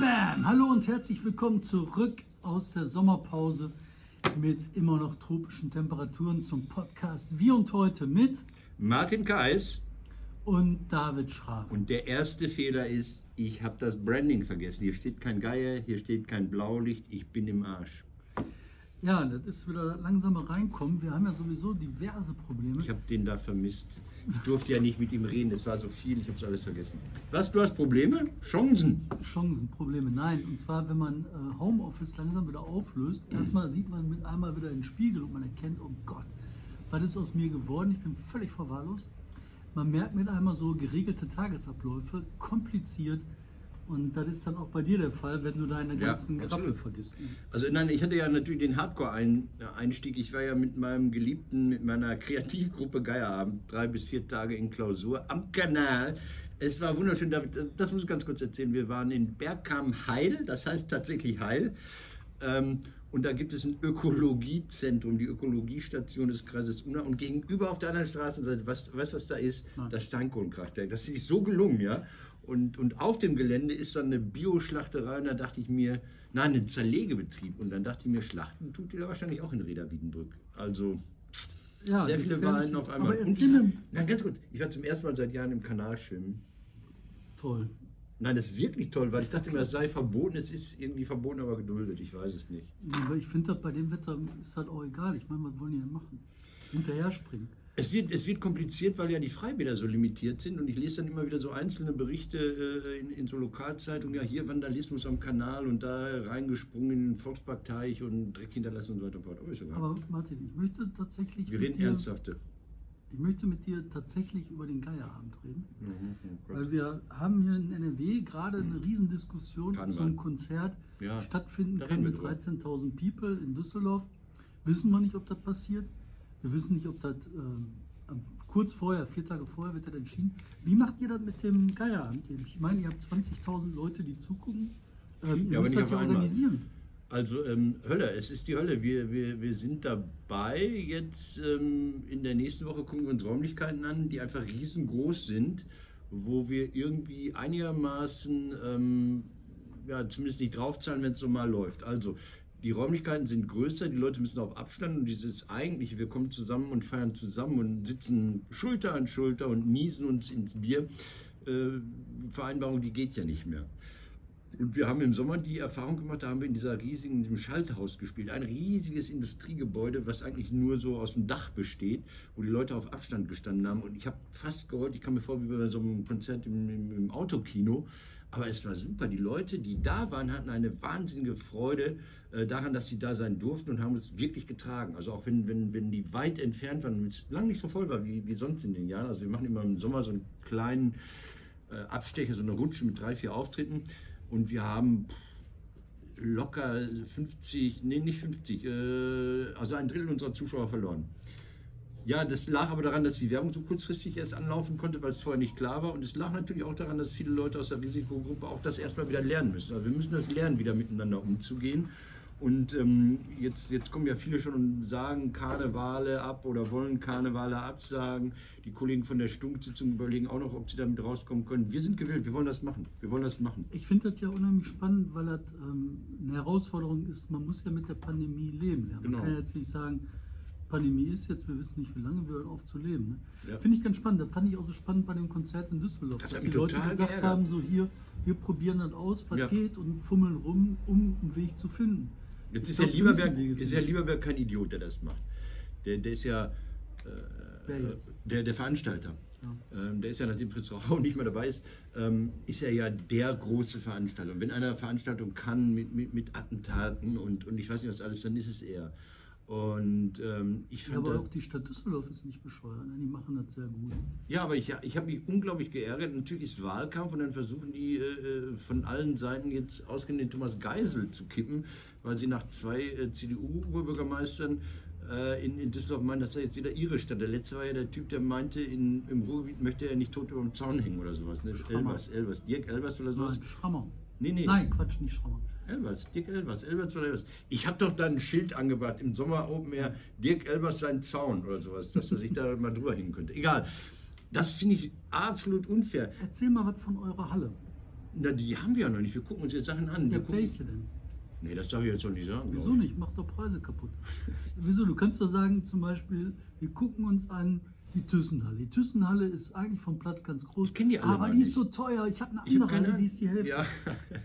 Bam! Hallo und herzlich willkommen zurück aus der Sommerpause mit immer noch tropischen Temperaturen zum Podcast Wie und heute mit Martin Kais. und David Schrabe. Und der erste Fehler ist, ich habe das Branding vergessen. Hier steht kein Geier, hier steht kein Blaulicht, ich bin im Arsch. Ja, das ist wieder das langsame Reinkommen. Wir haben ja sowieso diverse Probleme. Ich habe den da vermisst. Ich durfte ja nicht mit ihm reden, es war so viel, ich habe es alles vergessen. Was, du hast Probleme? Chancen. Chancen, Probleme. Nein, und zwar, wenn man äh, Homeoffice langsam wieder auflöst, erstmal sieht man mit einmal wieder den Spiegel und man erkennt, oh Gott, was ist aus mir geworden? Ich bin völlig verwahrlost. Man merkt mit einmal so geregelte Tagesabläufe, kompliziert. Und das ist dann auch bei dir der Fall, wenn du deine Ja, ganzen Graffel absolut. vergisst. Also nein, ich hatte ja natürlich den Hardcore-Einstieg. Ich war ja mit meinem Geliebten, mit meiner Kreativgruppe Geierabend, drei bis vier Tage in Klausur am Kanal. Es war wunderschön, das muss ich ganz kurz erzählen. Wir waren in Bergkam Heil, das heißt tatsächlich Heil. Ähm, und da gibt es ein Ökologiezentrum, die Ökologiestation des Kreises Unna. Und gegenüber auf der anderen Straßenseite, weißt du, was, was da ist? Nein. Das Steinkohlenkraftwerk. Das ich so gelungen, ja. Und, und auf dem Gelände ist dann eine Bioschlachterei und da dachte ich mir, nein, ein Zerlegebetrieb. Und dann dachte ich mir, Schlachten tut ihr da wahrscheinlich auch in Reda Wiedenbrück. Also Ja, sehr viele. Wahlen auf einmal. Aber ich, nein, ganz kurz, ich war zum ersten Mal seit Jahren im Kanal schwimmen. toll. Nein, das ist wirklich toll, weil ich dachte immer, es sei verboten. Es ist irgendwie verboten, aber geduldet. Ich weiß es nicht. Aber ich finde, das bei dem Wetter ist das auch egal. Ich meine, was wollen die denn machen? Hinterher springen. Es wird, es wird kompliziert, weil ja die Freibäder so limitiert sind und ich lese dann immer wieder so einzelne Berichte äh, in, in so Lokalzeitungen, ja hier Vandalismus am Kanal und da reingesprungen in den Volksparkteich und Dreck hinterlassen und so weiter und so fort. Aber. Aber Martin, ich möchte tatsächlich Wir reden dir, ernsthafte. ich möchte mit dir tatsächlich über den Geierabend reden. Mhm, Gott. Weil wir haben hier in NRW gerade eine Riesendiskussion Karneval. zum Konzert Ja, stattfinden kann mit drüber. 13.000 People in Düsseldorf. Wissen wir nicht, ob das passiert. Wir wissen nicht, ob das am- kurz vorher, vier Tage vorher wird das entschieden. Wie macht ihr das mit dem Geierabend? Ich meine, ihr habt 20.000 Leute, die zugucken. Ähm, ihr Ja, müsst das ja organisieren. Also ähm, Hölle, es ist die Hölle. Wir, wir, wir sind dabei. Jetzt ähm, in der nächsten Woche gucken wir uns Räumlichkeiten an, die einfach riesengroß sind, wo wir irgendwie einigermaßen, ähm, ja, zumindest nicht draufzahlen, wenn es so mal läuft. Also die Räumlichkeiten sind größer, die Leute müssen auf Abstand und dieses eigentliche, wir kommen zusammen und feiern zusammen und sitzen Schulter an Schulter und niesen uns ins Bier. Äh, Vereinbarung, die geht ja nicht mehr. Und wir haben im Sommer die Erfahrung gemacht, da haben wir in dieser riesigen, in Schalthaus gespielt. Ein riesiges Industriegebäude, was eigentlich nur so aus dem Dach besteht, wo die Leute auf Abstand gestanden haben. Und ich habe fast geheult, ich kam mir vor wie bei so einem Konzert im, im, im Autokino. Aber es war super. Die Leute, die da waren, hatten eine wahnsinnige Freude äh, daran, dass sie da sein durften und haben uns wirklich getragen. Also auch wenn, wenn, wenn die weit entfernt waren und es lange nicht so voll war wie, wie sonst in den Jahren. Also wir machen immer im Sommer so einen kleinen äh, Abstecher, so eine Rutsche mit drei, vier Auftritten. Und wir haben locker 50, nee, nicht 50, äh, also ein Drittel unserer Zuschauer verloren. Ja, das lag aber daran, dass die Werbung so kurzfristig erst anlaufen konnte, weil es vorher nicht klar war. Und es lag natürlich auch daran, dass viele Leute aus der Risikogruppe auch das erstmal wieder lernen müssen. Also wir müssen das lernen, wieder miteinander umzugehen. Und ähm, jetzt, jetzt kommen ja viele schon und sagen Karnevale ab oder wollen Karnevale absagen. Die Kollegen von der Stunksitzung überlegen auch noch, ob sie damit rauskommen können. Wir sind gewillt, wir wollen das machen. Wir wollen das machen. Ich finde das ja unheimlich spannend, weil das ähm, eine Herausforderung ist. Man muss ja mit der Pandemie leben. Genau. Man kann jetzt nicht sagen, Pandemie ist jetzt, wir wissen nicht, wie lange wir hören auf zu leben. Ne? Ja. Finde ich ganz spannend. Das fand ich auch so spannend bei dem Konzert in Düsseldorf, Das dass die Leute gesagt geärgert. haben, so hier, wir probieren das aus, was Ja. geht und fummeln rum, um einen Weg zu finden. Jetzt Ich ist ja, glaub, müssen Lieberberg, ist ja Lieberberg kein Idiot, der das macht. Der, der ist ja äh, jetzt? der, der Veranstalter. Ja. Ähm, der ist ja, nachdem Fritz Rau nicht mehr dabei ist, ähm, ist er ja der große Veranstalter. Und wenn einer Veranstaltung kann mit, mit, mit Attentaten und, und ich weiß nicht was alles, dann ist es er. Und ähm, ich Ja, fand aber auch die Stadt Düsseldorf ist nicht bescheuert. Ne? Die machen das sehr gut. Ja, aber ich, ich habe mich unglaublich geärgert. Natürlich ist Wahlkampf und dann versuchen die äh, von allen Seiten jetzt ausgehend den Thomas Geisel zu kippen, weil sie nach zwei äh, CDU-Oberbürgermeistern äh, in, in Düsseldorf meinen, das sei jetzt wieder ihre Stadt. Der letzte war ja der Typ, der meinte, in, im Ruhrgebiet möchte er nicht tot über dem Zaun hängen oder sowas. Ne? Elbers, Elbers, Dirk Elbers oder sowas. Nein, Schrammer. Nee, nee. Nein, Quatsch, nicht Schrammer. Elbers, Dirk Elbers, Elbers oder Elbers. Ich habe doch da ein Schild angebracht im Sommer Open Air, Dirk Elbers sein Zaun oder sowas, dass er sich da mal drüber hängen könnte. Egal. Das finde ich absolut unfair. Erzähl mal was von eurer Halle. Na, die haben wir ja noch nicht. Wir gucken uns jetzt Sachen an. Ja, gucken, welche denn? nee, das darf ich jetzt noch nicht sagen. Wieso ich. nicht? Mach doch Preise kaputt. Wieso? Du kannst doch sagen, zum Beispiel, wir gucken uns an die Thyssenhalle. Die Thyssenhalle ist eigentlich vom Platz ganz groß. Ich kenn die alle Aber die ist nicht. so teuer. Ich habe eine Ich hab andere keine Halle, die ist die Hälfte. Ja.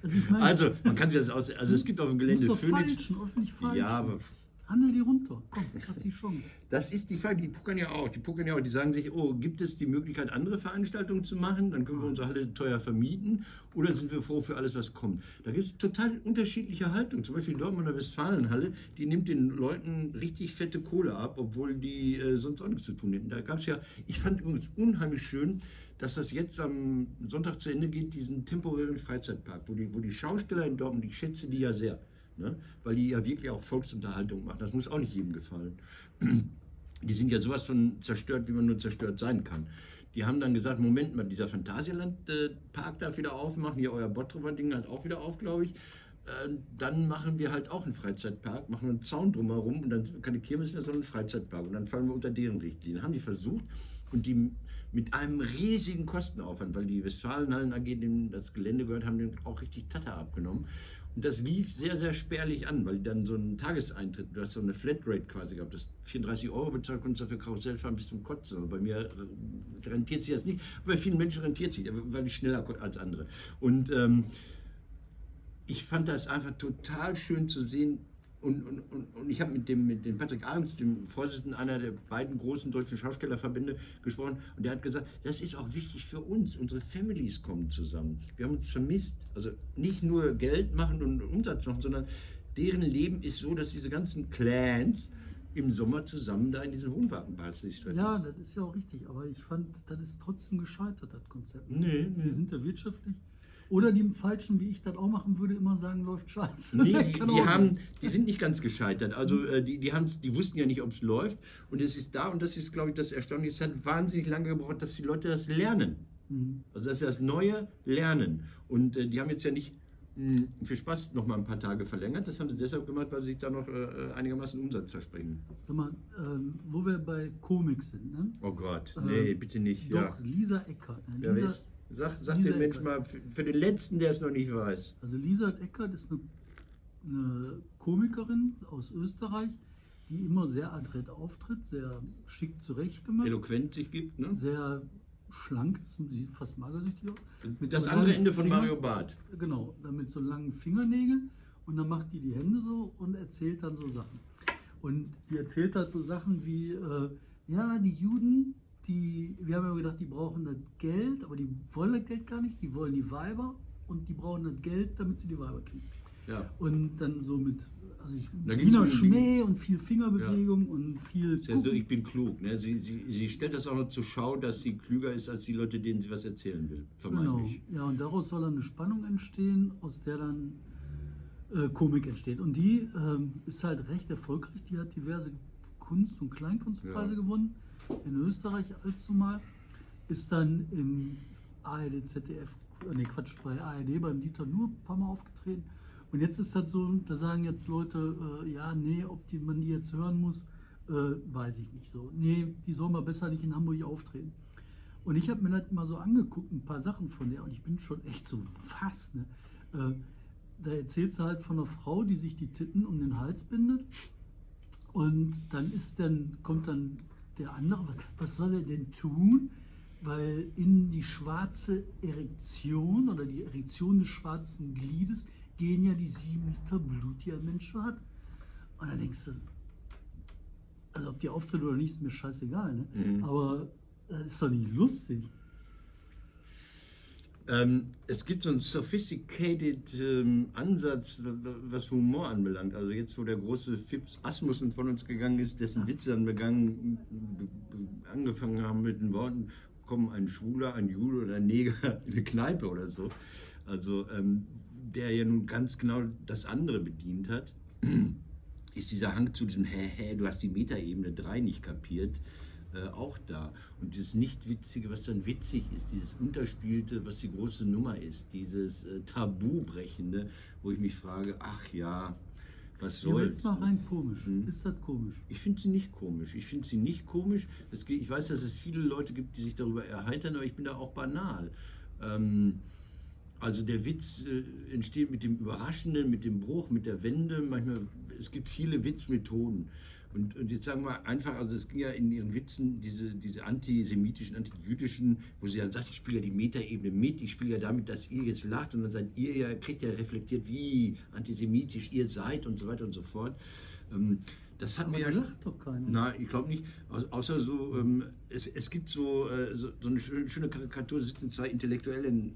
Also ich meine- Also, man kann sich das aus. Also, es gibt auf dem Gelände Phoenix. falschen, öffentlich falschen. Ja, aber Handel die runter. Komm, hast die Chance. Das ist die Frage, die puckern ja auch. Die puckern ja auch, die sagen sich, oh, gibt es die Möglichkeit, andere Veranstaltungen zu machen? Dann können wir unsere Halle teuer vermieten oder sind wir froh für alles, was kommt? Da gibt es total unterschiedliche Haltungen. Zum Beispiel die Dortmunder Westfalenhalle, die nimmt den Leuten richtig fette Kohle ab, obwohl die äh, sonst auch nichts zu tun hätten. Da gab es ja, ich fand übrigens unheimlich schön, dass das jetzt am Sonntag zu Ende geht, diesen temporären Freizeitpark, wo die, wo die Schausteller in Dortmund, ich schätze die ja sehr, ne? weil die ja wirklich auch Volksunterhaltung machen. Das muss auch nicht jedem gefallen die sind ja sowas von zerstört, wie man nur zerstört sein kann. Die haben dann gesagt, Moment mal, dieser Phantasialand-Park darf wieder aufmachen, hier euer Bottroper-Ding hat auch wieder auf, glaube ich. Äh, Dann machen wir halt auch einen Freizeitpark, machen einen Zaun drumherum und dann keine Kirmes mehr, sondern einen Freizeitpark. Und dann fallen wir unter deren Richtlinien. Haben die versucht und die mit einem riesigen Kostenaufwand, weil die Westfalenhallen AG, dem das Gelände gehört, haben den auch richtig Tatter abgenommen. Und das lief sehr, sehr spärlich an, weil dann so einen Tageseintritt, du hast so eine Flatrate quasi gehabt, das 34 Euro bezahlt, konntest dafür Karussell fahren bis zum Kotzen. Aber bei mir äh, rentiert sich das nicht, bei vielen Menschen rentiert sich, weil ich schneller als andere. Und ähm, ich fand das einfach total schön zu sehen. Und, und, und, ich habe mit dem, mit dem Patrick Ahrens, dem Vorsitzenden einer der beiden großen deutschen Schaustellerverbände, gesprochen. Und der hat gesagt, das ist auch wichtig für uns. Unsere Families kommen zusammen. Wir haben uns vermisst. Also nicht nur Geld machen und Umsatz machen, sondern deren Leben ist so, dass diese ganzen Clans im Sommer zusammen da in diesen Wohnwagenbars sich treffen. Ja, das ist ja auch richtig. Aber ich fand, das ist trotzdem gescheitert, das Konzept. Nee, nee. Wir sind ja wirtschaftlich. Oder die Falschen, wie ich das auch machen würde, immer sagen, läuft scheiße. Nee, die, die, haben, die sind nicht ganz gescheitert. Also äh, die, die, haben's- die wussten ja nicht, ob es läuft. Und es ist da, und das ist, glaube ich, das Erstaunliche, es hat wahnsinnig lange gebraucht, dass die Leute das lernen. Mhm. Also das ist das neue Lernen. Und äh, die haben jetzt ja nicht mh, für Spaß noch mal ein paar Tage verlängert. Das haben sie deshalb gemacht, weil sie sich da noch äh, einigermaßen Umsatz versprechen. Sag mal, ähm, wo wir bei Comics sind, ne? Oh Gott, Ähm, nee, bitte nicht. Doch, Ja. Lisa Eckert. Ne? Lisa, ist, sag sag Menschen Eckert. mal, für, für den Letzten, der es noch nicht weiß. Also Lisa Eckert ist eine, eine Komikerin aus Österreich, die immer sehr adrett auftritt, sehr schick zurechtgemacht, Eloquent sich gibt. Ne? sehr schlank ist, sieht fast magersüchtig aus. Mit Das so andere Ende von Fingern- Mario Barth. Genau, dann mit so langen Fingernägeln und dann macht die die Hände so und erzählt dann so Sachen. Und die erzählt halt so Sachen wie, äh, ja, die Juden, die, wir haben ja gedacht, die brauchen das Geld, aber die wollen das Geld gar nicht, die wollen die Weiber und die brauchen das Geld, damit sie die Weiber kriegen. Ja. Und dann so mit, also ich, Da Wiener Schmäh und viel Fingerbewegung und viel Ist ja so, Gucken. ich bin klug. Ne? Sie, sie, sie stellt das auch noch zur Schau, dass sie klüger ist als die Leute, denen sie was erzählen will. Genau. Ja, und daraus soll dann eine Spannung entstehen, aus der dann äh, Komik entsteht. Und die ähm, ist halt recht erfolgreich. Die hat diverse Kunst- und Kleinkunstpreise Ja. gewonnen. In Österreich allzu mal. Ist dann im ARD, ZDF, nee, Quatsch, bei ARD beim Dieter nur ein paar Mal aufgetreten. Und jetzt ist das so, da sagen jetzt Leute, äh, ja, nee, ob die, man die jetzt hören muss, äh, weiß ich nicht so. Nee, die soll mal besser nicht in Hamburg auftreten. Und ich habe mir das mal so angeguckt, ein paar Sachen von der, und ich bin schon echt so, was, ne? Äh, da erzählt sie halt von einer Frau, die sich die Titten um den Hals bindet. Und dann ist dann, kommt dann der andere, was, soll er denn tun? Weil in die schwarze Erektion oder die Erektion des schwarzen Gliedes gehen ja die sieben Liter Blut, die ein Mensch hat. Und dann denkst du, also ob die auftritt oder nicht, ist mir scheißegal, ne? Mhm. Aber das ist doch nicht lustig. Ähm, es gibt so einen sophisticated ähm, Ansatz, was Humor anbelangt. Also jetzt, wo der große Fips Asmussen von uns gegangen ist, dessen Witze dann begangen, angefangen haben mit den Worten, kommen ein Schwuler, ein Jude oder ein Neger in eine Kneipe oder so. Also ähm, der ja nun ganz genau das andere bedient hat, ist dieser Hang zu diesem Hä, hä, du hast die Metaebene 3 nicht kapiert, äh, auch da. Und dieses Nicht-Witzige, was dann witzig ist, dieses Unterspielte, was die große Nummer ist, dieses äh, Tabubrechende, wo ich mich frage, ach ja, was soll's. jetzt mal rein komisch. Mhm. Ist das komisch? Ich finde sie nicht komisch. Ich finde sie nicht komisch. Geht, ich weiß, dass es viele Leute gibt, die sich darüber erheitern, aber ich bin da auch banal. Ähm, Also der Witz äh, entsteht mit dem Überraschenden, mit dem Bruch, mit der Wende. Manchmal, es gibt viele Witzmethoden. Und, und jetzt sagen wir einfach, also es ging ja in ihren Witzen diese, diese antisemitischen, antijüdischen, wo sie dann sagt, ich spiele ja die Metaebene mit, ich spiele ja damit, dass ihr jetzt lacht und dann seid ihr ja, kriegt ja reflektiert, wie antisemitisch ihr seid und so weiter und so fort. Ähm, das hat Aber mir ja. lacht doch keiner. Nein, ich glaube nicht. Au- Außer so, ähm, es, es gibt so, äh, so, so eine schöne, Karikatur, sitzen zwei Intellektuelle, ein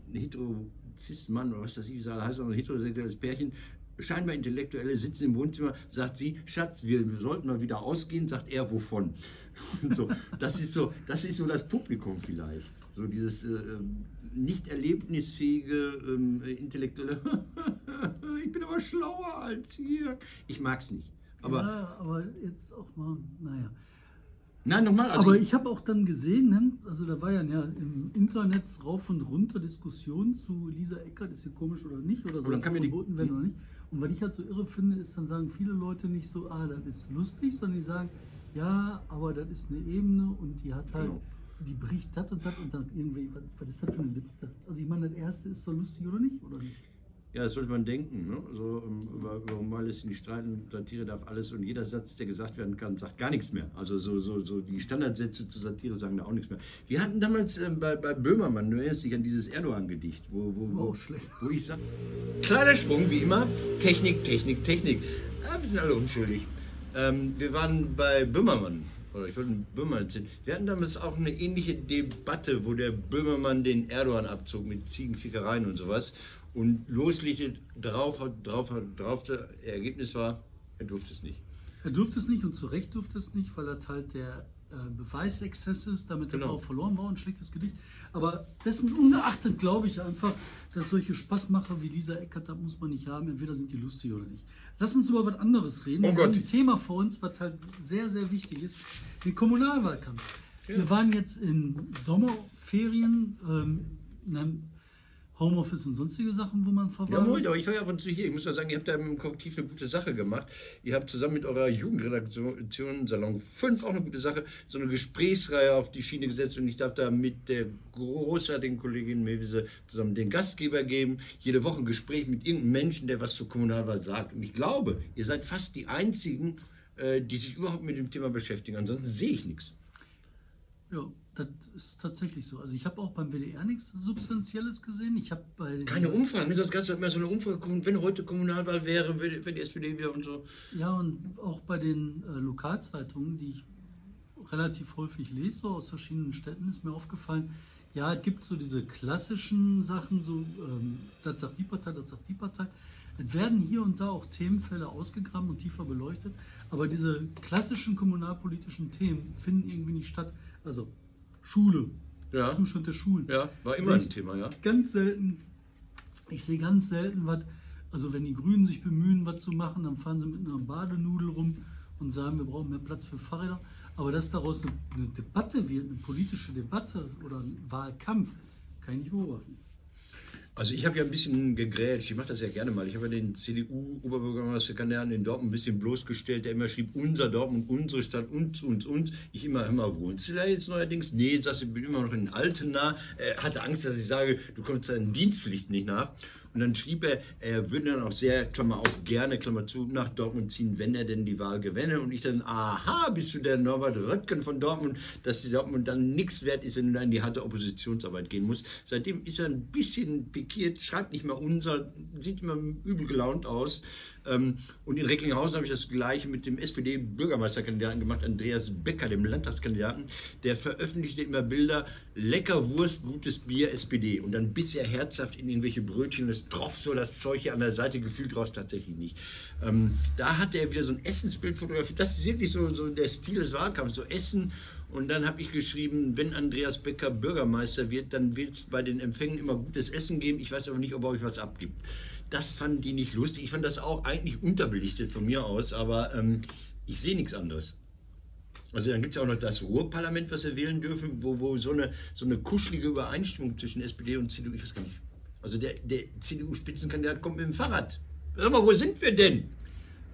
Heterozist-Mann oder was das ich soll, heißt, ein heterosexuelles Pärchen, scheinbar Intellektuelle sitzen im Wohnzimmer, sagt sie, Schatz, wir, wir sollten mal wieder ausgehen, sagt er, wovon? Und so, das, ist so, das ist so das Publikum vielleicht. So dieses äh, ähm, nicht erlebnisfähige, ähm, intellektuelle, ich bin aber schlauer als ihr. Ich mag es nicht. Aber ja, aber jetzt auch mal, naja. Nein, nochmal. Also aber ich habe auch dann gesehen, ne, also da war ja, ja im Internet rauf und runter Diskussion zu Lisa Eckert, ist sie komisch oder nicht, oder soll sie kann mir die- verboten werden oder nicht. Und was ich halt so irre finde, ist, dann sagen viele Leute nicht so, ah, das ist lustig, sondern die sagen, ja, aber das ist eine Ebene und die hat halt, Genau. die bricht das und das und dann irgendwie, was, was ist das für eine Liste? Also ich meine, das erste ist so lustig oder nicht, oder nicht? Ja, das sollte man denken. Ne? So, ähm, über, über Humanes nicht streiten, Satire darf alles und jeder Satz, der gesagt werden kann, sagt gar nichts mehr. Also so, so, so die Standardsätze zur Satire sagen da auch nichts mehr. Wir hatten damals ähm, bei, bei Böhmermann, du erinnerst dich an dieses Erdogan-Gedicht, wo, wo, wo, schlecht. wo ich sage, kleiner Sprung, wie immer, Technik, Technik, Technik. Ja, wir sind alle unschuldig. Ähm, wir waren bei Böhmermann, oder ich wollte Böhmermann erzählen. Wir hatten damals auch eine ähnliche Debatte, wo der Böhmermann den Erdogan abzog mit Ziegenfickereien und sowas und loslegte drauf, drauf, drauf. Das Ergebnis war, er durfte es nicht. Er durfte es nicht und zu Recht durfte es nicht, weil das halt der äh, Beweisexzess ist, damit Genau. er auch verloren war, ein schlechtes Gedicht. Aber dessen ungeachtet glaube ich einfach, dass solche Spaßmacher wie Lisa Eckert, das muss man nicht haben, entweder sind die lustig oder nicht. Lass uns über was anderes reden. Oh Wir haben ein Thema vor uns, was halt sehr, sehr wichtig ist, den Kommunalwahlkampf. Wir waren jetzt in Sommerferien, ähm, in einem Homeoffice und sonstige Sachen, wo man Ja, verwahrt moin, aber ich war ja ab und zu hier. Ich muss ja sagen, ihr habt da im Kollektiv eine gute Sache gemacht. Ihr habt zusammen mit eurer Jugendredaktion Salon 5 auch eine gute Sache, so eine Gesprächsreihe auf die Schiene gesetzt und ich darf da mit der großartigen Kollegin Mewise zusammen den Gastgeber geben. Jede Woche ein Gespräch mit irgendeinem Menschen, der was zur Kommunalwahl sagt. Und ich glaube, ihr seid fast die Einzigen, äh, die sich überhaupt mit dem Thema beschäftigen. Ansonsten sehe ich nichts. Ja, das ist tatsächlich so. Also ich habe auch beim WDR nichts Substanzielles gesehen. Ich habe bei Keine Umfragen. Das Ganze hat immer so eine Umfrage, wenn heute Kommunalwahl wäre, wäre wäre die SPD wieder und so. Ja, und auch bei den äh, Lokalzeitungen, die ich relativ häufig lese, so aus verschiedenen Städten, ist mir aufgefallen, ja, es gibt so diese klassischen Sachen, so, ähm, das sagt die Partei, das sagt die Partei. Es werden hier und da auch Themenfälle ausgegraben und tiefer beleuchtet, aber diese klassischen kommunalpolitischen Themen finden irgendwie nicht statt. Also Schule, Ja. Zustand der Schulen. Ja, war immer ein Thema, ja. Ganz selten. Ich sehe ganz selten was. Also wenn die Grünen sich bemühen, was zu machen, dann fahren sie mit einer Badenudel rum und sagen, wir brauchen mehr Platz für Fahrräder. Aber dass daraus eine, eine Debatte wird, eine politische Debatte oder ein Wahlkampf, kann ich nicht beobachten. Also ich habe ja ein bisschen gegrätscht, ich mache das ja gerne mal. Ich habe ja den CDU-Oberbürgermeisterkandidaten in Dortmund ein bisschen bloßgestellt, der immer schrieb, unser Dortmund, unsere Stadt, uns, uns, uns. Ich immer, mal, wohnst du da jetzt neuerdings? Nee, sagst ich bin immer noch in Altena. Er hatte Angst, dass ich sage, du kommst deinen Dienstpflichten nicht nach. Und dann schrieb er, er würde dann auch sehr, Klammer auf, gerne, Klammer zu, nach Dortmund ziehen, wenn er denn die Wahl gewinne. Und ich dann, aha, bist du der Norbert Röttgen von Dortmund, dass die Dortmund dann nichts wert ist, wenn du da in die harte Oppositionsarbeit gehen musst. Seitdem ist er ein bisschen pikiert, schreibt nicht mehr unser, sieht immer übel gelaunt aus. Ähm, Und in Recklinghausen habe ich das gleiche mit dem SPD-Bürgermeisterkandidaten gemacht, Andreas Becker, dem Landtagskandidaten. Der veröffentlichte immer Bilder, lecker Wurst, gutes Bier, SPD. Und dann biss er herzhaft in irgendwelche Brötchen und es tropft so das Zeug hier an der Seite, gefühlt raus tatsächlich nicht. Ähm, da hat er wieder so ein Essensbild fotografiert. Das ist wirklich so, so der Stil des Wahlkampfs, so Essen. Und dann habe ich geschrieben, wenn Andreas Becker Bürgermeister wird, dann wird es bei den Empfängen immer gutes Essen geben. Ich weiß aber nicht, ob er euch was abgibt. Das fanden die nicht lustig. Ich fand das auch eigentlich unterbelichtet von mir aus, aber ähm, ich sehe nichts anderes. Also dann gibt es auch noch das Ruhrparlament, was wir wählen dürfen, wo, wo so, eine, so eine kuschelige Übereinstimmung zwischen SPD und CDU, ich weiß gar nicht. Also der, der CDU-Spitzenkandidat kommt mit dem Fahrrad. Sag mal, wo sind wir denn?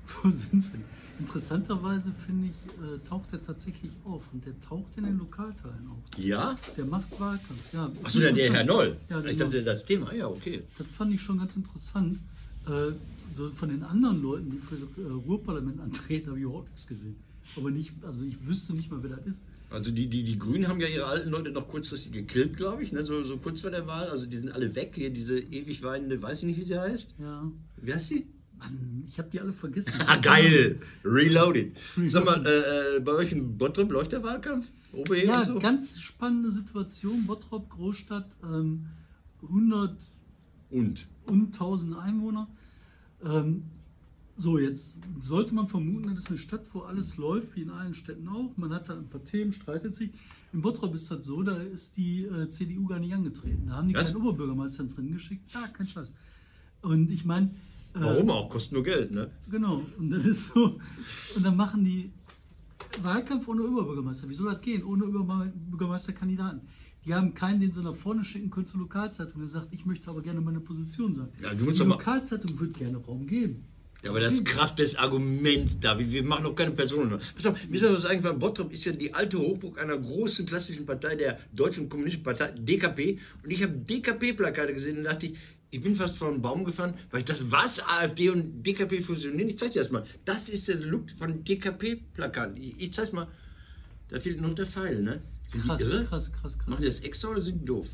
Wo sind wir? Interessanterweise finde ich, äh, taucht er tatsächlich auf und der taucht in den Lokalteilen auf. Ja? Der macht Wahlkampf, ja. ist Achso, der, der Herr. Noll. Ja, ich dachte, das Thema, ja, okay. Das fand ich schon ganz interessant. Äh, so von den anderen Leuten, die für das äh, Ruhrparlament antreten, habe ich überhaupt nichts gesehen. Aber nicht, also ich wüsste nicht mal, wer das ist. Also die, die, die Grünen haben ja ihre alten Leute noch kurzfristig gekillt, glaube ich, ne? so, so kurz vor der Wahl. Also die sind alle weg. Hier diese ewig weinende, weiß ich nicht, wie sie heißt. Ja. Wie heißt sie? Mann, ich habe die alle vergessen. Ah, geil! Reloaded. Sag mal, äh, äh, bei euch in Bottrop läuft der Wahlkampf? OB Ja, so? ganz spannende Situation. Bottrop, Großstadt, ähm, 100 Und? und 1000 Einwohner. Ähm, so, jetzt sollte man vermuten, das ist eine Stadt, wo alles läuft, wie in allen Städten auch. Man hat da ein paar Themen, streitet sich. In Bottrop ist das so, da ist die äh, CDU gar nicht angetreten. Da haben die Was? keinen Oberbürgermeister ins Rennen geschickt. Ja, kein Scheiß. Und ich meine, Warum auch? Kostet nur Geld, ne? Genau, und dann ist so, und dann machen die Wahlkampf ohne Oberbürgermeister. Wie soll das gehen? Ohne Oberbürgermeisterkandidaten. Die haben keinen, den sie nach vorne schicken können zur Lokalzeitung. Der sagt, ich möchte aber gerne meine Position sagen. Ja, du musst die mal- Lokalzeitung wird gerne Raum geben. Ja, aber das ist Kraft des Arguments da. Wir, wir machen doch keine Personen. Pass auf, mir ist das eingefallen, Bottrop ist ja die alte Hochburg einer großen klassischen Partei, der Deutschen Kommunistischen Partei, DKP. Und ich habe DKP-Plakate gesehen und dachte ich, ich bin fast vor einen Baum gefahren, weil ich dachte, was, AfD und DKP fusionieren? Ich zeig dir das mal. Das ist der Look von DKP-Plakaten. Ich, ich zeig's mal. Da fehlt noch der Pfeil, ne? Sind Krass, die irre? krass, krass, krass. Machen die das extra oder sind die doof?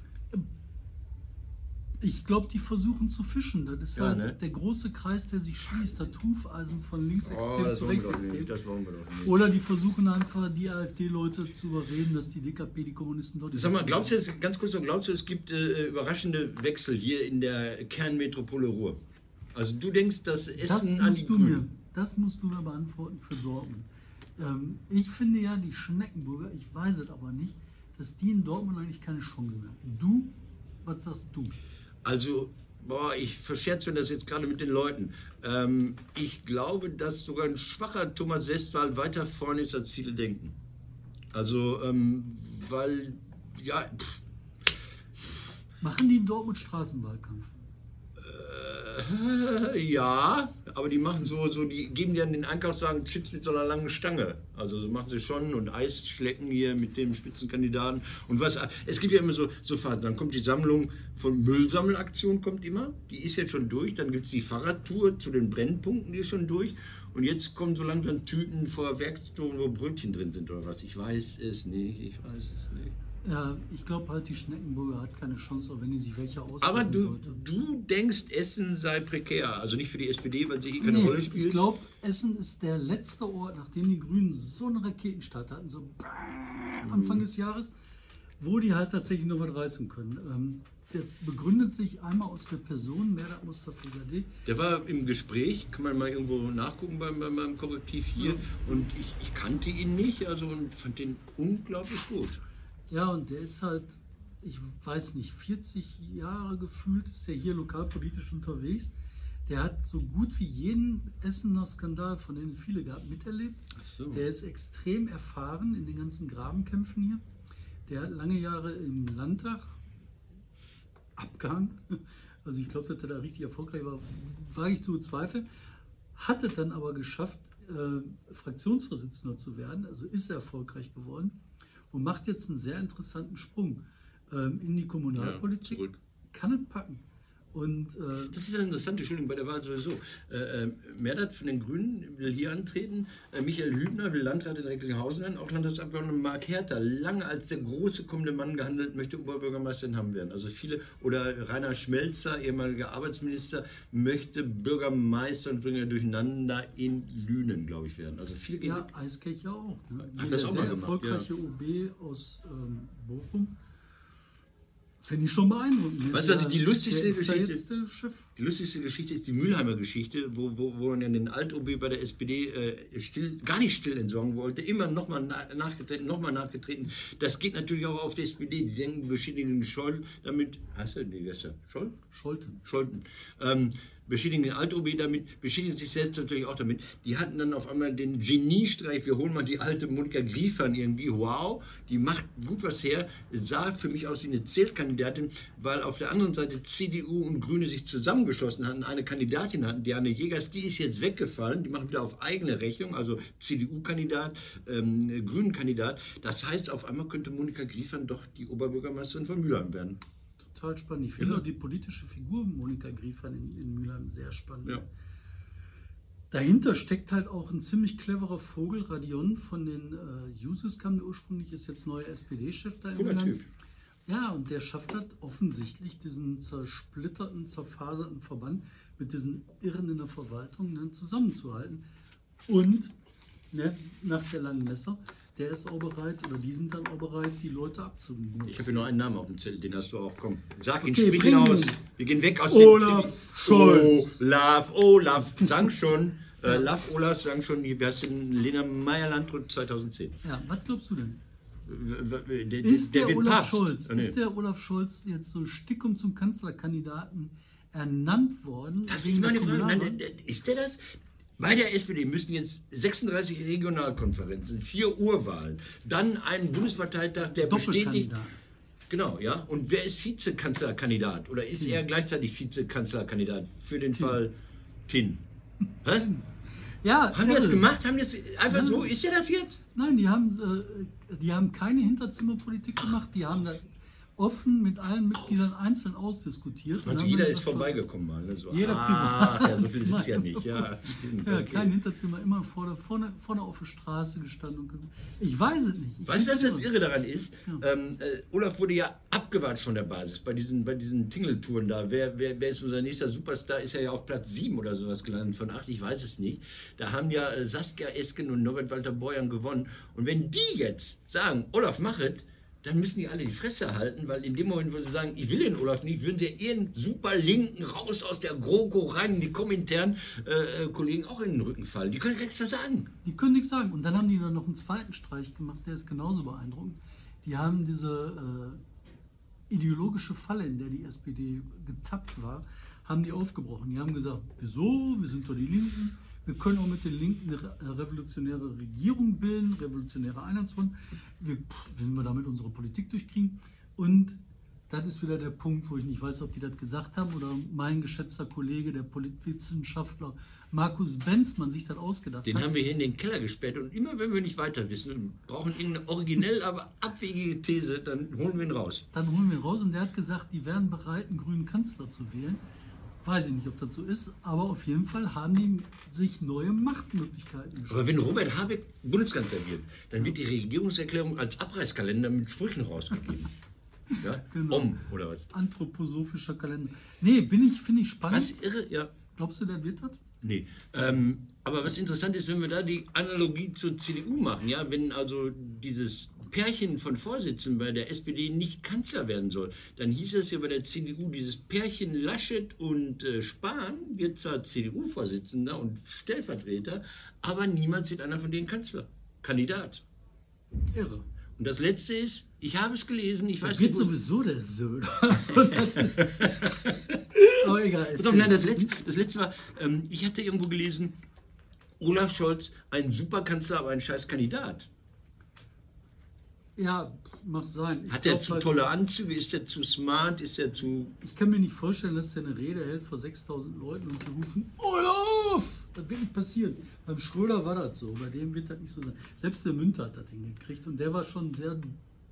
Ich glaube, die versuchen zu fischen. Das ist Ja, halt ne? der große Kreis, der sich schließt. Das Hufeisen von Oh, linksextrem zu rechtsextrem. Wollen wir doch nicht. Oder die versuchen einfach, die AfD-Leute zu überreden, dass die DKP die Kommunisten dort Sag mal, glaubst du jetzt, ganz kurz glaubst du, es gibt äh, überraschende Wechsel hier in der Kernmetropole Ruhr? Also du denkst, dass Essen Das an die du mir, Grünen... das musst du mir beantworten für Dortmund. Ähm, ich finde ja, die Schneckenburger, ich weiß es aber nicht, dass die in Dortmund eigentlich keine Chance mehr haben. Du, was sagst du? Also, boah, ich verscherze mir das jetzt gerade mit den Leuten. Ähm, ich glaube, dass sogar ein schwacher Thomas Westphal weiter vorne ist, als viele denken. Also, ähm, weil, ja, pff, Machen die in Dortmund Straßenwahlkampf? Äh, ja, aber die machen so, so, die geben dir an den Einkaufswagen Chips mit so einer langen Stange. Also so machen sie schon und Eisschlecken hier mit dem Spitzenkandidaten und was. Es gibt ja immer so, so Phasen. Dann kommt die Sammlung von Müllsammelaktion kommt immer. Die ist jetzt schon durch. Dann gibt es die Fahrradtour zu den Brennpunkten, die ist schon durch. Und jetzt kommen so langsam Tüten vor Werkstoren, wo Brötchen drin sind oder was. Ich weiß es nicht. Ich weiß es nicht. Ja, ich glaube halt, die Schneckenburger hat keine Chance, auch wenn die sich welche aussuchen Aber du, sollte. du denkst, Essen sei prekär. Also nicht für die SPD, weil sie eh keine Nee, Rolle spielt. ich glaube, Essen ist der letzte Ort, nachdem die Grünen so einen Raketenstart hatten, so bam, Anfang Mhm. des Jahres, wo die halt tatsächlich noch was reißen können. Ähm, der begründet sich einmal aus der Person, Merdat Mustafizadeh. Der war im Gespräch, kann man mal irgendwo nachgucken beim, beim, beim Korrektiv hier. Und ich, ich kannte ihn nicht, also und fand den unglaublich gut. Ja, und der ist halt, ich weiß nicht, 40 Jahre gefühlt ist der hier lokalpolitisch unterwegs. Der hat so gut wie jeden Essener Skandal, von denen es viele gab, miterlebt. Ach so. Der ist extrem erfahren in den ganzen Grabenkämpfen hier. Der hat lange Jahre im Landtag abgehangen. Also ich glaube, dass er da richtig erfolgreich war, wage ich zu bezweifeln. Hat es dann aber geschafft, äh, Fraktionsvorsitzender zu werden, also ist er erfolgreich geworden und macht jetzt einen sehr interessanten Sprung ähm, in die Kommunalpolitik. zurück. Kann es packen. Und äh, Das ist ja interessant, Entschuldigung, bei der Wahl sowieso. Äh, äh, Merdat von den Grünen will hier antreten. Äh, Michael Hübner will Landrat in Recklinghausen werden. Auch Landtagsabgeordneter Marc Herter, lange als der große kommende Mann gehandelt, möchte Oberbürgermeister in Hamm werden. Also viele, oder Rainer Schmelzer, ehemaliger Arbeitsminister, möchte Bürgermeister und Bringer durcheinander in Lünen, glaube ich, werden. Also viele gehen ja, Eiskirche auch. Ne? Hat das auch sehr mal gemacht, erfolgreiche OB aus ähm, Bochum. Finde ich schon beeindruckend. Weißt du, was Der- die lustigste Geschichte-. Die lustigste Geschichte ist die Mülheimer Geschichte, wo, wo, wo man den Alt-OB bei der SPD äh, still, gar nicht still entsorgen wollte, immer nochmal na, nachgetreten, nochmal nachgetreten. Das geht natürlich auch auf die SPD. Die denken, wir beschädigen Scholl damit. Hast du, ist der? Scholl? Scholten. Scholten. Ähm, beschädigen den Alt-OB damit, beschädigen sich selbst natürlich auch damit. Die hatten dann auf einmal den Geniestreich, wir holen mal die alte Monika Griefern irgendwie, wow, die macht gut was her, sah für mich aus wie eine Zeltkandidatin, weil auf der anderen Seite CDU und Grüne sich zusammengeschlossen hatten, eine Kandidatin hatten, Diane Jägers, die ist jetzt weggefallen, die machen wieder auf eigene Rechnung, also CDU-Kandidat, ähm, Grünen-Kandidat. Das heißt, auf einmal könnte Monika Griefern doch die Oberbürgermeisterin von Mülheim werden. Total spannend. Ich finde ja. die politische Figur Monika Griefern in, in Mülheim sehr spannend. Ja. Dahinter steckt halt auch ein ziemlich cleverer Vogel, Radion von den äh, Jusos kam der ursprünglich, ist jetzt neuer SPD-Chef da im Land. Ja, und der schafft halt offensichtlich diesen zersplitterten, zerfaserten Verband mit diesen Irren in der Verwaltung dann zusammenzuhalten. Und ne, nach der langen Messer der ist auch bereit, oder die sind dann auch bereit, die Leute abzunehmen. Ich habe hier nur einen Namen auf dem Zettel, den hast du auch. Komm, sag ihn, okay, sprich ihn aus. Wir gehen weg aus dem. Olaf Scholz. Olaf, Olaf, sang schon. Äh, Love Olaf sang schon, wie heißt denn Lena Meyer-Landrut 2010. Ja, was glaubst du denn? Der, ist der, der Olaf. Scholz, oh, nee. ist der Olaf Scholz jetzt so stickum zum Kanzlerkandidaten ernannt worden? Das ist meine Frage. Ist der das? Bei der SPD müssen jetzt 36 Regionalkonferenzen, vier Urwahlen, dann ein Bundesparteitag, der bestätigt. Genau, ja. Und wer ist Vizekanzlerkandidat? Oder ist hm. er gleichzeitig Vizekanzlerkandidat für den Tin. Fall Tin? Hä? Ja, haben die das gemacht? Haben das einfach ja, so? Ist ja das jetzt? Nein, die haben, äh, die haben keine Hinterzimmerpolitik gemacht. Die haben da offen mit allen Mitgliedern einzeln ausdiskutiert. Also jeder ist vorbeigekommen mal. Ne? So, jeder ah, privat. Ja, so viel sind ja nicht. Ja, ja okay. Kein Hinterzimmer, immer vorne, vorne, vorne auf der Straße gestanden. Ich weiß es nicht. Ich weißt du, was das Irre daran ist? Ja. Ähm, äh, Olaf wurde ja abgewatscht von der Basis bei diesen, bei diesen Tingeltouren da. Wer, wer, wer ist unser nächster Superstar? Ist er ja auf Platz 7 oder sowas gelandet von 8, ich weiß es nicht. Da haben ja äh, Saskia Esken und Norbert Walter Borjan gewonnen. Und wenn die jetzt sagen, Olaf, mach es, dann müssen die alle die Fresse halten, weil in dem Moment, wo sie sagen, ich will den Olaf nicht, würden sie ihren super Linken raus aus der GroKo rein, die kommentaren äh, Kollegen auch in den Rücken fallen. Die können nichts sagen. Die können nichts sagen. Und dann haben die dann noch einen zweiten Streich gemacht, der ist genauso beeindruckend. Die haben diese äh, ideologische Falle, in der die SPD getappt war, haben die aufgebrochen. Die haben gesagt, wieso, wir sind doch die Linken, wir können auch mit den Linken eine revolutionäre Regierung bilden, revolutionäre Einheitsfront. Wir, wenn wir damit unsere Politik durchkriegen. Und das ist wieder der Punkt, wo ich nicht weiß, ob die das gesagt haben oder mein geschätzter Kollege, der Politwissenschaftler Markus Benzmann, sich das ausgedacht den hat. Den haben wir hier in den Keller gesperrt und immer wenn wir nicht weiter wissen brauchen irgendeine originell, aber abwegige These, dann holen wir ihn raus. Dann holen wir ihn raus und der hat gesagt, die wären bereit, einen grünen Kanzler zu wählen. Weiß ich nicht, ob das so ist, aber auf jeden Fall haben die sich neue Machtmöglichkeiten geschaffen. Aber wenn Robert Habeck Bundeskanzler wird, dann wird die Regierungserklärung als Abreißkalender mit Sprüchen rausgegeben. ja? Genau. Um, oder was? Anthroposophischer Kalender. Nee, bin ich, finde ich spannend. Was irre, ja. Glaubst du, der wird das? Nee. Ähm, aber was interessant ist, wenn wir da die Analogie zur CDU machen, ja, wenn also dieses Pärchen von Vorsitzenden bei der SPD nicht Kanzler werden soll, dann hieß es ja bei der CDU, dieses Pärchen Laschet und äh, Spahn wird zwar CDU-Vorsitzender und Stellvertreter, aber niemals wird einer von denen Kanzler, Kandidat. Irre. Und das letzte ist, ich habe es gelesen, ich weiß das nicht. Wird sowieso der Söder. Aber egal. Pass nein, das letzte, das letzte war, ähm, ich hatte irgendwo gelesen, Olaf Scholz, ein Superkanzler, aber ein scheiß Kandidat. Ja, mag sein. Ich Hat er zu halt, tolle Anzüge? Ist er zu smart? Ist er zu. Ich kann mir nicht vorstellen, dass er eine Rede hält vor 6000 Leuten und die rufen: Olaf! Das wird nicht passieren. Beim Schröder war das so, bei dem wird das nicht so sein. Selbst der Münter hat das hingekriegt und der war schon ein sehr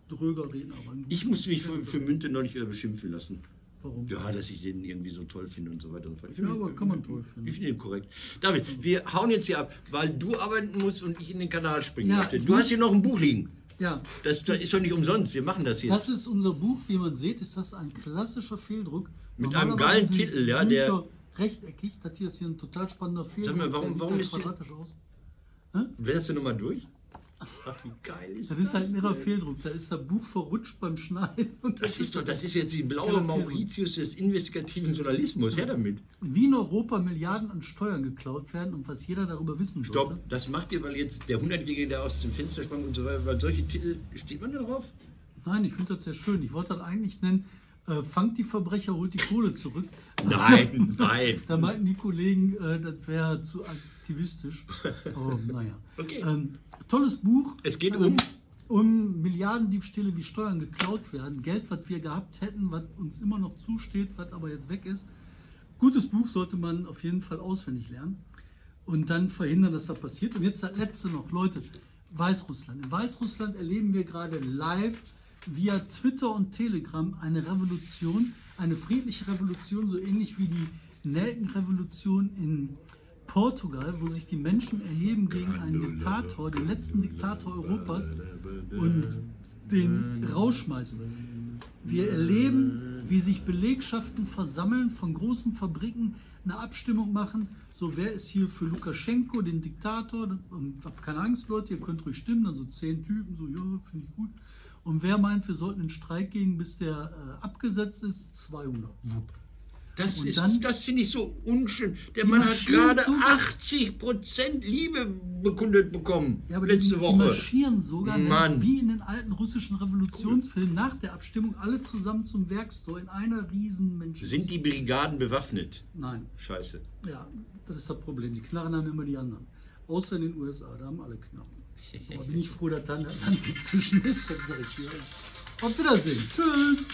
dröger Redner. Ich muss mich für, für Münte noch nicht wieder beschimpfen lassen. Warum? Ja, dass ich den irgendwie so toll finde und so weiter und so weiter. Ja, aber kann man toll finden. Ich finde ihn korrekt. David, wir hauen jetzt hier ab, weil du arbeiten musst und ich in den Kanal springen ja, möchte. Du hast hier noch ein Buch liegen. Ja. Das, das, ist doch nicht umsonst. Wir machen das hier. Das ist unser Buch. Wie man sieht, ist das ein klassischer Fehldruck. Mit einem geilen Titel, ja. Der rechteckig. Das hier ist hier ein total spannender Fehldruck. Sag mal, warum, warum ist quadratisch aus? Hä? du nochmal durch? Ach, wie geil ist das? Das ist halt ein irrer Fehldruck. Da ist das Buch verrutscht beim Schneiden. Das, das, ist doch, das ist jetzt die blaue Mauritius des investigativen Journalismus. Her damit. Wie in Europa Milliarden an Steuern geklaut werden und was jeder darüber wissen Stopp, sollte. das macht ihr, weil jetzt der Hundertjährige, der aus dem Fenster sprang und so weiter, weil solche Titel, steht man da drauf? Nein, ich finde das sehr schön. Ich wollte das eigentlich nennen, äh, fangt die Verbrecher, holt die Kohle zurück. Nein, nein. Da meinten die Kollegen, äh, das wäre zu aktivistisch. Aber naja. Okay. Ähm, tolles Buch. Es geht ähm, um- um Milliardendiebstähle, wie Steuern geklaut werden. Geld, was wir gehabt hätten, was uns immer noch zusteht, was aber jetzt weg ist. Gutes Buch sollte man auf jeden Fall auswendig lernen und dann verhindern, dass das passiert. Und jetzt das letzte noch, Leute, Weißrussland. In Weißrussland erleben wir gerade live via Twitter und Telegram eine Revolution, eine friedliche Revolution, so ähnlich wie die Nelkenrevolution in Portugal, wo sich die Menschen erheben gegen einen Diktator, den letzten Diktator Europas und den rausschmeißen. Wir erleben, wie sich Belegschaften versammeln von großen Fabriken, eine Abstimmung machen. So, wer ist hier für Lukaschenko, den Diktator? Und habt keine Angst, Leute, ihr könnt ruhig stimmen. Dann so zehn Typen, so, ja, finde ich gut. Und wer meint, wir sollten in Streik gehen, bis der äh, abgesetzt ist? 200. Wupp. Das, Und ist, dann- das finde ich so unschön. Der Mann hat gerade sogar- 80% Liebe bekundet bekommen. Ja, aber letzte die, Woche. Die marschieren sogar, Mann. wie in den alten russischen Revolutionsfilmen, nach der Abstimmung alle zusammen zum Werkstor in einer riesen Menschen. Sind die Brigaden bewaffnet? Nein. Scheiße. Ja, das ist das Problem. Die Knarren haben immer die anderen. Außer in den USA, da haben alle Knarren. Aber bin ich froh, dass da ein Atlantik zwischen ist, dann sage ich dir. Auf Wiedersehen. Tschüss.